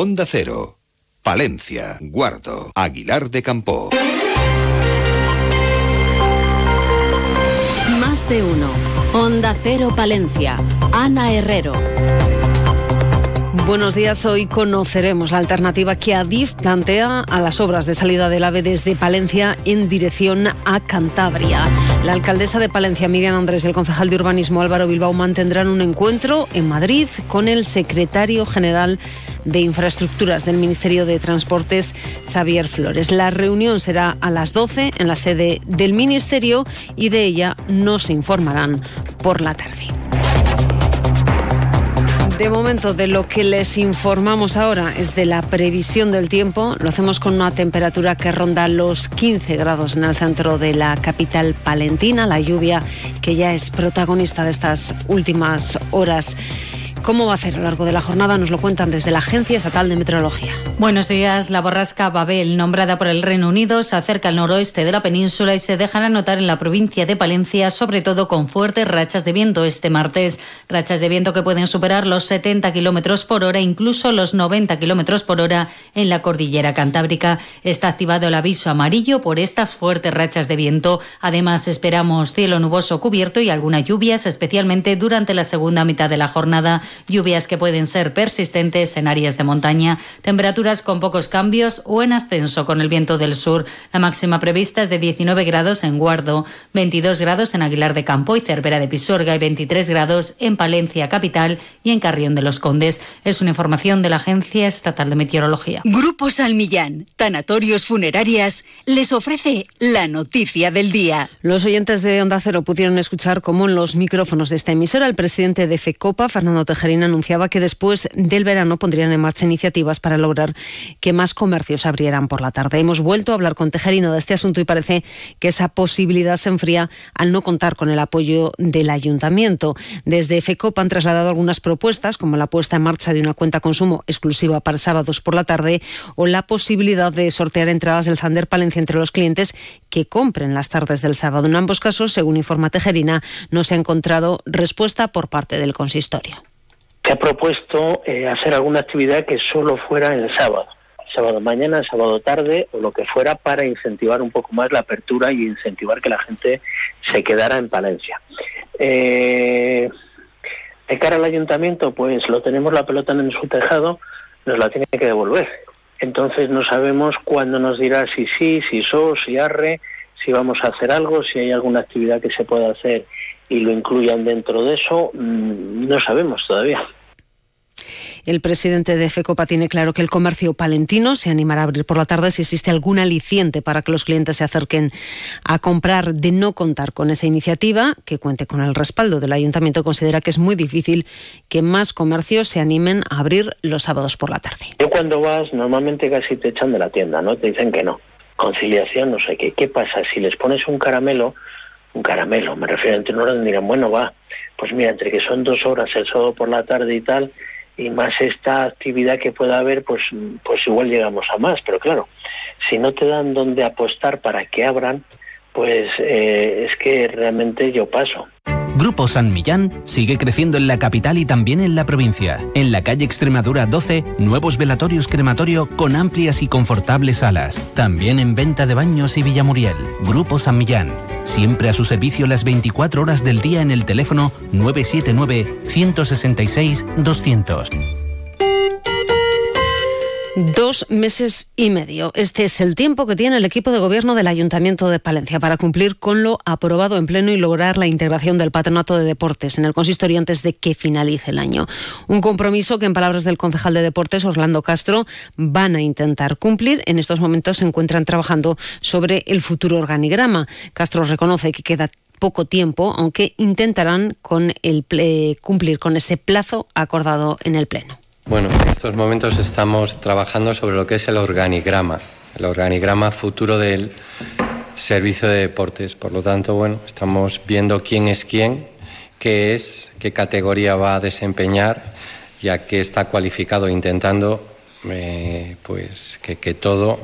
Onda Cero, Palencia, Guardo, Aguilar de Campo. Más de uno. Onda Cero Palencia. Ana Herrero. Buenos días. Hoy conoceremos la alternativa que Adif plantea a las obras de salida del AVE desde Palencia en dirección a Cantabria. La alcaldesa de Palencia, Miriam Andrés, y el concejal de urbanismo Álvaro Bilbao mantendrán un encuentro en Madrid con el secretario general de Infraestructuras del Ministerio de Transportes, Xavier Flores. La reunión será a las 12 en la sede del Ministerio y de ella nos informarán por la tarde. De momento, de lo que les informamos ahora es de la previsión del tiempo. Lo hacemos con una temperatura que ronda los 15 grados en el centro de la capital palentina. La lluvia que ya es protagonista de estas últimas horas. ¿Cómo va a hacer a lo largo de la jornada? Nos lo cuentan desde la Agencia Estatal de Meteorología. Buenos días. La borrasca Babel, nombrada por el Reino Unido, se acerca al noroeste de la península y se dejará notar en la provincia de Palencia, sobre todo con fuertes rachas de viento este martes. Rachas de viento que pueden superar los 70 kilómetros por hora, incluso los 90 kilómetros por hora en la cordillera cantábrica. Está activado el aviso amarillo por estas fuertes rachas de viento. Además, esperamos cielo nuboso cubierto y algunas lluvias, especialmente durante la segunda mitad de la jornada lluvias que pueden ser persistentes en áreas de montaña, temperaturas con pocos cambios o en ascenso con el viento del sur. La máxima prevista es de 19 grados en Guardo, 22 grados en Aguilar de Campo y Cervera de Pisorga y 23 grados en Palencia capital y en Carrión de los Condes. Es una información de la Agencia Estatal de Meteorología. Grupo Salmillán, Tanatorios Funerarias, les ofrece la noticia del día. Los oyentes de Onda Cero pudieron escuchar cómo en los micrófonos de esta emisora el presidente de FECOPA, Fernando Tejerina anunciaba que después del verano pondrían en marcha iniciativas para lograr que más comercios abrieran por la tarde. Hemos vuelto a hablar con Tejerina de este asunto y parece que esa posibilidad se enfría al no contar con el apoyo del ayuntamiento. Desde FECOP han trasladado algunas propuestas, como la puesta en marcha de una cuenta consumo exclusiva para sábados por la tarde o la posibilidad de sortear entradas del Zander Palencia entre los clientes que compren las tardes del sábado. En ambos casos, según informa Tejerina, no se ha encontrado respuesta por parte del consistorio se ha propuesto eh, hacer alguna actividad que solo fuera el sábado, sábado mañana, sábado tarde o lo que fuera para incentivar un poco más la apertura y incentivar que la gente se quedara en Palencia. Eh, de cara al ayuntamiento, pues lo tenemos la pelota en su tejado, nos la tiene que devolver. Entonces no sabemos cuándo nos dirá si sí, si so, si arre, si vamos a hacer algo, si hay alguna actividad que se pueda hacer y lo incluyan dentro de eso, mm, no sabemos todavía. El presidente de FECOPA tiene claro que el comercio palentino se animará a abrir por la tarde si existe algún aliciente para que los clientes se acerquen a comprar. De no contar con esa iniciativa, que cuente con el respaldo del ayuntamiento, considera que es muy difícil que más comercios se animen a abrir los sábados por la tarde. Yo cuando vas, normalmente casi te echan de la tienda, ¿no? Te dicen que no. Conciliación, no sé qué. ¿Qué pasa? Si les pones un caramelo, un caramelo, me refiero entre una hora, dirán, bueno, va, pues mira, entre que son dos horas el sábado por la tarde y tal, y más esta actividad que pueda haber, pues, pues igual llegamos a más. Pero claro, si no te dan donde apostar para que abran, pues eh, es que realmente yo paso. Grupo San Millán sigue creciendo en la capital y también en la provincia. En la calle Extremadura 12, nuevos velatorios crematorio con amplias y confortables salas. También en venta de baños y Villamuriel. Grupo San Millán. Siempre a su servicio las 24 horas del día en el teléfono 979 166 200. Dos meses y medio. Este es el tiempo que tiene el equipo de gobierno del Ayuntamiento de Palencia para cumplir con lo aprobado en pleno y lograr la integración del Patronato de Deportes en el consistorio antes de que finalice el año. Un compromiso que, en palabras del concejal de Deportes, Orlando Castro, van a intentar cumplir. En estos momentos se encuentran trabajando sobre el futuro organigrama. Castro reconoce que queda poco tiempo, aunque intentarán con el cumplir con ese plazo acordado en el Pleno. Bueno, en estos momentos estamos trabajando sobre lo que es el organigrama, el organigrama futuro del servicio de deportes. Por lo tanto, bueno, estamos viendo quién es quién, qué es, qué categoría va a desempeñar, ya que está cualificado, intentando eh, pues que, todo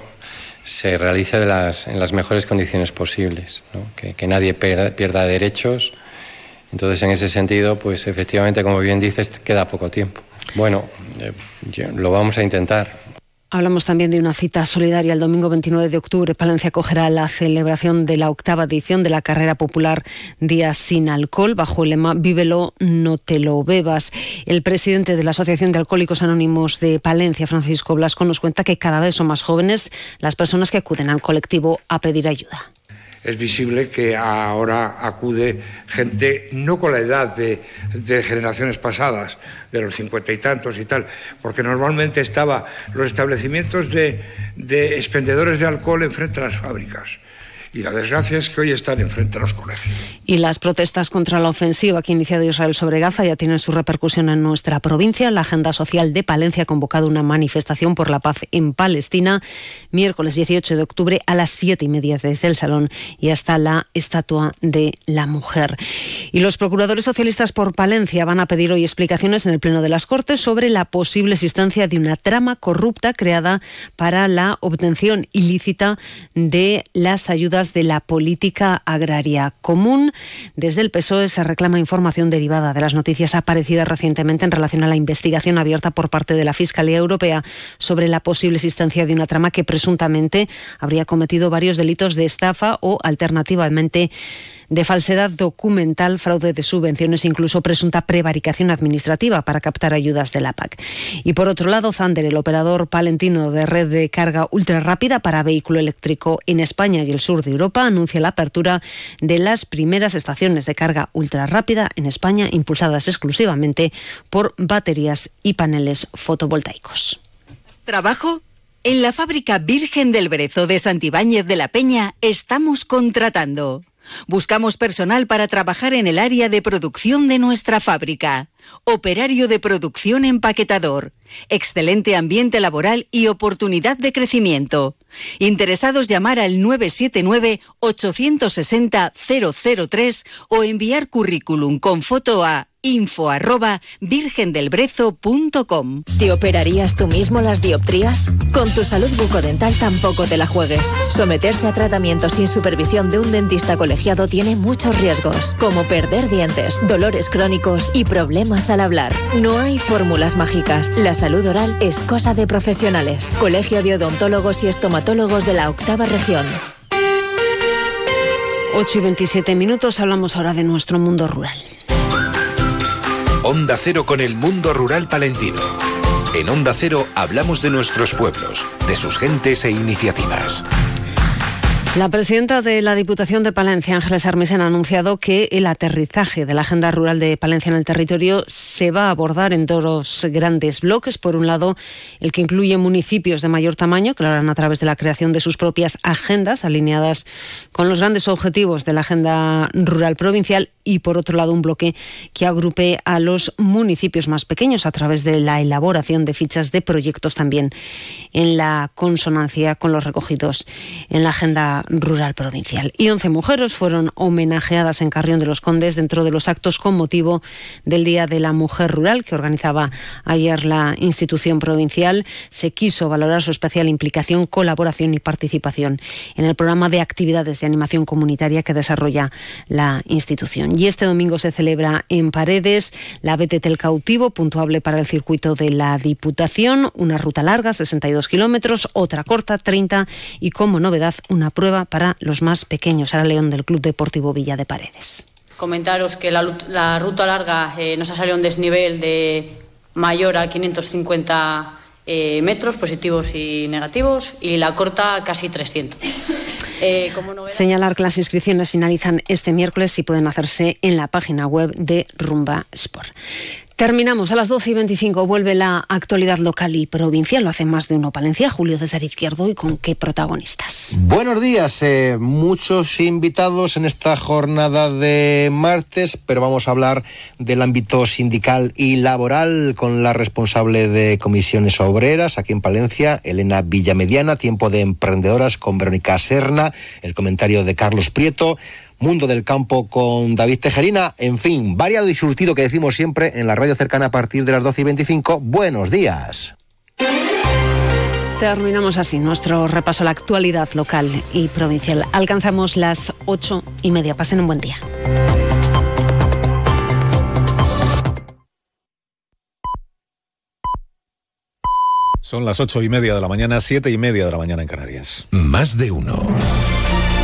se realice de las, en las mejores condiciones posibles, que, que, nadie pierda derechos. Entonces, en ese sentido, pues efectivamente, como bien dices, queda poco tiempo. Bueno, eh, lo vamos a intentar. Hablamos también de una cita solidaria. El domingo 29 de octubre, Palencia acogerá la celebración de la octava edición de la carrera popular Día sin Alcohol, bajo el lema Vívelo, no te lo bebas. El presidente de la Asociación de Alcohólicos Anónimos de Palencia, Francisco Blasco, nos cuenta que cada vez son más jóvenes las personas que acuden al colectivo a pedir ayuda es visible que ahora acude gente no con la edad de, generaciones pasadas, de los cincuenta y tantos y tal, porque normalmente estaba los establecimientos de, de expendedores de alcohol enfrente a las fábricas. Y la desgracia es que hoy están enfrente a los colegios. Y las protestas contra la ofensiva que ha iniciado Israel sobre Gaza ya tienen su repercusión en nuestra provincia. La Agenda Social de Palencia ha convocado una manifestación por la paz en Palestina miércoles 18 de octubre a las siete y media desde el Salón y hasta la Estatua de la Mujer. Y los procuradores socialistas por Palencia van a pedir hoy explicaciones en el Pleno de las Cortes sobre la posible existencia de una trama corrupta creada para la obtención ilícita de las ayudas de la política agraria común. Desde el PSOE se reclama información derivada de las noticias aparecidas recientemente en relación a la investigación abierta por parte de la Fiscalía Europea sobre la posible existencia de una trama que presuntamente habría cometido varios delitos de estafa o alternativamente de falsedad documental, fraude de subvenciones, incluso presunta prevaricación administrativa para captar ayudas de la PAC. Y por otro lado, Zander, el operador palentino de red de carga ultra rápida para vehículo eléctrico en España y el sur de Europa, anuncia la apertura de las primeras estaciones de carga ultra rápida en España, impulsadas exclusivamente por baterías y paneles fotovoltaicos. ¿Trabajo? En la fábrica Virgen del Brezo de Santibáñez de la Peña estamos contratando. Buscamos personal para trabajar en el área de producción de nuestra fábrica. Operario de producción empaquetador. Excelente ambiente laboral y oportunidad de crecimiento. Interesados llamar al 979-860-003 o enviar currículum con foto a info virgendelbrezo.com. ¿Te operarías tú mismo las dioptrías? Con tu salud bucodental tampoco te la juegues. Someterse a tratamiento sin supervisión de un dentista colegiado tiene muchos riesgos, como perder dientes, dolores crónicos y problemas al hablar. No hay fórmulas mágicas. La salud oral es cosa de profesionales. Colegio de Odontólogos y Estomatólogos de la Octava Región. 8 y 27 minutos, hablamos ahora de nuestro mundo rural. Onda Cero con el mundo rural palentino. En Onda Cero hablamos de nuestros pueblos, de sus gentes e iniciativas. La presidenta de la Diputación de Palencia, Ángeles Armisen, ha anunciado que el aterrizaje de la Agenda Rural de Palencia en el territorio se va a abordar en dos grandes bloques. Por un lado, el que incluye municipios de mayor tamaño, que lo harán a través de la creación de sus propias agendas alineadas con los grandes objetivos de la Agenda Rural Provincial y por otro lado un bloque que agrupe a los municipios más pequeños a través de la elaboración de fichas de proyectos también en la consonancia con los recogidos en la agenda rural provincial. Y 11 mujeres fueron homenajeadas en Carrión de los Condes dentro de los actos con motivo del Día de la Mujer Rural que organizaba ayer la institución provincial. Se quiso valorar su especial implicación, colaboración y participación en el programa de actividades de animación comunitaria que desarrolla la institución. Y este domingo se celebra en Paredes la BTT El Cautivo, puntuable para el circuito de la Diputación, una ruta larga, 62 kilómetros, otra corta, 30, y como novedad, una prueba para los más pequeños. Ahora León del Club Deportivo Villa de Paredes. Comentaros que la, ruta larga eh, nos ha salido un desnivel de mayor a 550 eh, metros positivos y negativos y la corta casi 300. Eh, Señalar que las inscripciones finalizan este miércoles y pueden hacerse en la página web de Rumba Sport. Terminamos a las 12 y 25. Vuelve la actualidad local y provincial. Lo hace más de uno Palencia. Julio César Izquierdo. ¿Y con qué protagonistas? Buenos días. Eh, muchos invitados en esta jornada de martes, pero vamos a hablar del ámbito sindical y laboral con la responsable de comisiones obreras aquí en Palencia, Elena Villamediana. Tiempo de emprendedoras con Verónica Serna. El comentario de Carlos Prieto. Mundo del Campo con David Tejerina. En fin, variado y surtido que decimos siempre en la radio cercana a partir de las 12 y 25. Buenos días. Terminamos así nuestro repaso a la actualidad local y provincial. Alcanzamos las ocho y media. Pasen un buen día. Son las ocho y media de la mañana, siete y media de la mañana en Canarias. Más de uno.